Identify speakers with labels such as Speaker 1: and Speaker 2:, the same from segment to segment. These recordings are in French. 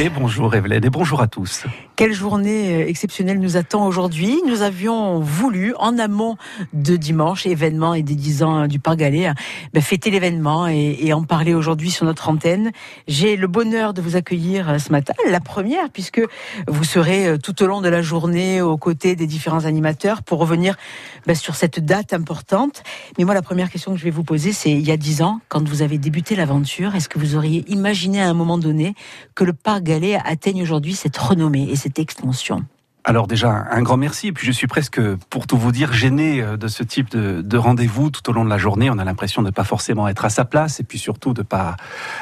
Speaker 1: Et bonjour Evelyne et bonjour à tous.
Speaker 2: Quelle journée euh, exceptionnelle nous attend aujourd'hui. Nous avions voulu, en amont de dimanche, événement et des 10 ans du Parc Galais, ben, fêter l'événement et, en parler aujourd'hui sur notre antenne. J'ai le bonheur de vous accueillir euh, ce matin, la première, puisque vous serez euh, tout au long de la journée aux côtés des différents animateurs pour revenir ben, sur cette date importante. Mais moi, la première question que je vais vous poser, c'est il y a 10 ans, quand vous avez débuté l'aventure, est-ce que vous auriez imaginé à un moment donné que le Parc Galais atteigne aujourd'hui cette renommée et cette extension
Speaker 1: alors déjà, un grand merci. Et puis je suis presque, pour tout vous dire, gêné euh, de ce type de, rendez-vous tout au long de la journée. On a l'impression de ne pas forcément être à sa place et puis surtout de pas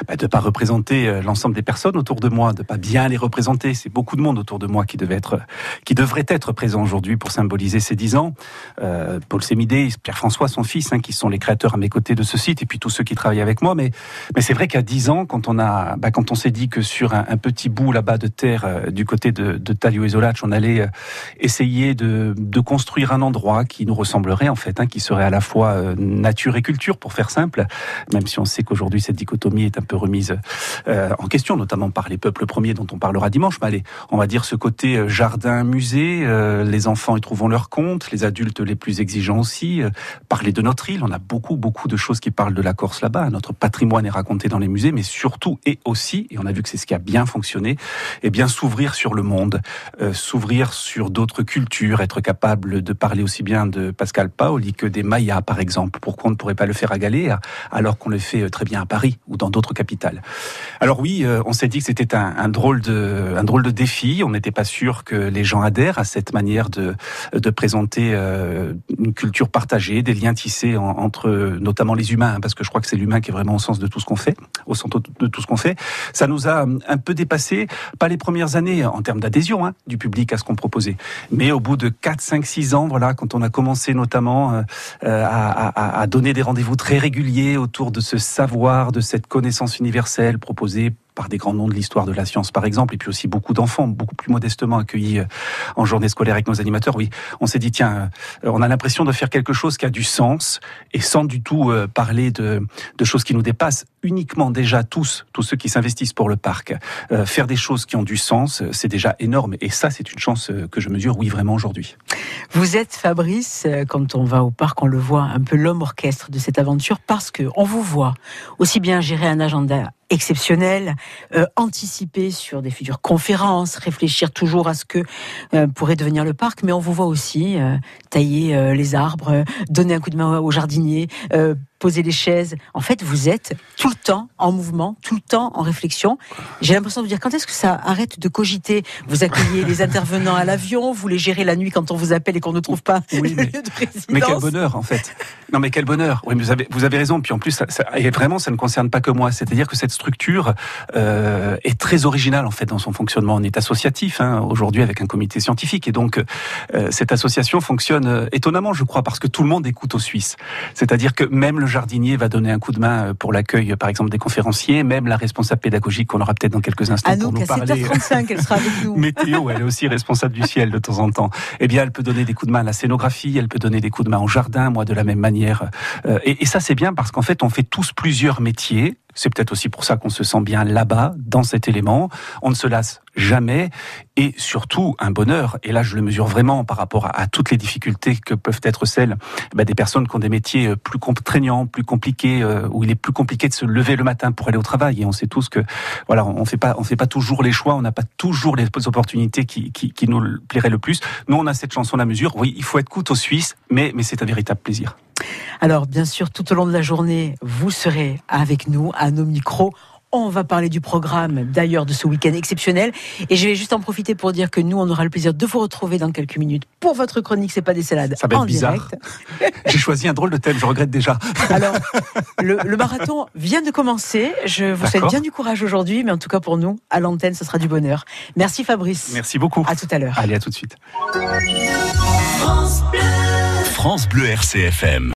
Speaker 1: bah, de pas représenter euh, l'ensemble des personnes autour de moi, de pas bien les représenter. C'est beaucoup de monde autour de moi qui devait être, qui devrait être présent aujourd'hui pour symboliser ces dix ans. Euh, Paul Sémidé, Pierre-François, son fils, hein, qui sont les créateurs à mes côtés de ce site, et puis tous ceux qui travaillent avec moi. Mais mais c'est vrai qu'à dix ans, quand on bah, on s'est dit que sur un, petit bout là-bas de terre du côté de, de Talio on allait euh, essayer de, construire un endroit qui nous ressemblerait en fait, hein, qui serait à la fois euh, nature et culture, pour faire simple, même si on sait qu'aujourd'hui cette dichotomie est un peu remise euh, en question, notamment par les peuples premiers dont on parlera dimanche. Mais allez, on va dire ce côté jardin-musée, les enfants y trouvent leur compte, les adultes les plus exigeants aussi. parler de notre île, on a beaucoup, beaucoup de choses qui parlent de la Corse là-bas. Notre patrimoine est raconté dans les musées, mais surtout et aussi, et on a vu que c'est ce qui a bien fonctionné, et eh bien s'ouvrir sur le monde, s'ouvrir sur d'autres cultures, être capable de parler aussi bien de Pascal Paoli que des Mayas, par exemple. Pourquoi on ne pourrait pas le faire à Galéa, alors qu'on le fait euh, très bien à Paris ou dans d'autres capitales? Alors oui, euh, on s'est dit que c'était un, drôle de, défi. On n'était pas sûr que les gens adhèrent à cette manière de, présenter euh, une culture partagée, des liens tissés entre notamment les humains, parce que je crois que c'est l'humain qui est vraiment au sens de tout ce qu'on fait, au centre de tout ce qu'on fait. Ça nous a un peu dépassé, pas les premières années en termes d'adhésion hein, du public à ce qu'on. Mais au bout de 4, 5, 6 ans, voilà, quand on a commencé notamment euh, à, à donner des rendez-vous très réguliers autour de ce savoir, de cette connaissance universelle proposée par des grands noms de l'histoire de la science, par exemple, et puis aussi beaucoup d'enfants, beaucoup plus modestement accueillis euh, en journée scolaire avec nos animateurs. Oui, on s'est dit, tiens, euh, on a l'impression de faire quelque chose qui a du sens et sans du tout euh, parler de, choses qui nous dépassent. Uniquement déjà tous, tous ceux qui s'investissent pour le parc, faire des choses qui ont du sens, c'est déjà énorme. Et ça, c'est une chance que je mesure, oui, vraiment aujourd'hui.
Speaker 2: Vous êtes Fabrice, quand on va au parc, on le voit un peu l'homme orchestre de cette aventure parce que on vous voit aussi bien gérer un agenda exceptionnel, euh, anticiper sur des futures conférences, réfléchir toujours à ce que euh, pourrait devenir le parc, mais on vous voit aussi euh, tailler euh, les arbres, donner un coup de main aux jardiniers, poser les chaises. En fait, vous êtes tout le temps en mouvement, tout le temps en réflexion. J'ai l'impression de vous dire quand est-ce que ça arrête de cogiter Vous accueillez les intervenants à l'avion, vous les gérez la nuit quand on vous appelle et qu'on ne trouve pas oui,
Speaker 1: mais, Mais quel bonheur en fait. Non mais quel bonheur. Oui, vous avez vous avez raison. Puis en plus, ça, et vraiment, ça ne concerne pas que moi. C'est-à-dire que cette structure euh, est très originale en fait dans son fonctionnement. On est associatif hein, aujourd'hui avec un comité scientifique et donc euh, cette association fonctionne euh, étonnamment, je crois, parce que tout le monde écoute aux Suisses. C'est-à-dire que même le jardinier va donner un coup de main euh, pour l'accueil, par exemple, des conférenciers, même la responsable pédagogique qu'on aura peut-être dans quelques instants pour nous parler.
Speaker 2: 35 elle sera avec nous.
Speaker 1: Météo, elle est aussi responsable du ciel de temps en temps. Eh bien, elle peut donner des coups de main à la scénographie, elle peut donner des coups de main au jardin, moi de la même manière. et, et ça, c'est bien parce qu'en fait, on fait tous plusieurs métiers c'est peut-être aussi pour ça qu'on se sent bien là-bas, dans cet élément. On ne se lasse jamais et surtout un bonheur. Et là, je le mesure vraiment par rapport à, toutes les difficultés que peuvent être celles bah, des personnes qui ont des métiers euh, plus contraignants, plus compliqués, euh, où il est plus compliqué de se lever le matin pour aller au travail. Et on sait tous que voilà, on fait pas, on fait pas toujours les choix, on n'a pas toujours les opportunités qui, nous plairaient le plus. Nous, on a cette chanson la mesure. Oui, il faut être coûte aux Suisses, mais mais c'est un véritable plaisir.
Speaker 2: Alors, bien sûr, tout au long de la journée, vous serez avec nous à nos micros. On va parler du programme d'ailleurs de ce week-end exceptionnel. Et je vais juste en profiter pour dire que nous, on aura le plaisir de vous retrouver dans quelques minutes pour votre chronique C'est pas des salades.
Speaker 1: Ça va être bizarre. J'ai choisi un drôle de thème, je regrette déjà.
Speaker 2: Alors, le, marathon vient de commencer. Je vous souhaite bien du courage aujourd'hui, mais en tout cas pour nous, à l'antenne, ce sera du bonheur. Merci Fabrice.
Speaker 1: Merci beaucoup.
Speaker 2: À tout à l'heure.
Speaker 1: Allez, à tout de suite.
Speaker 3: France Bleu, France Bleu RCFM.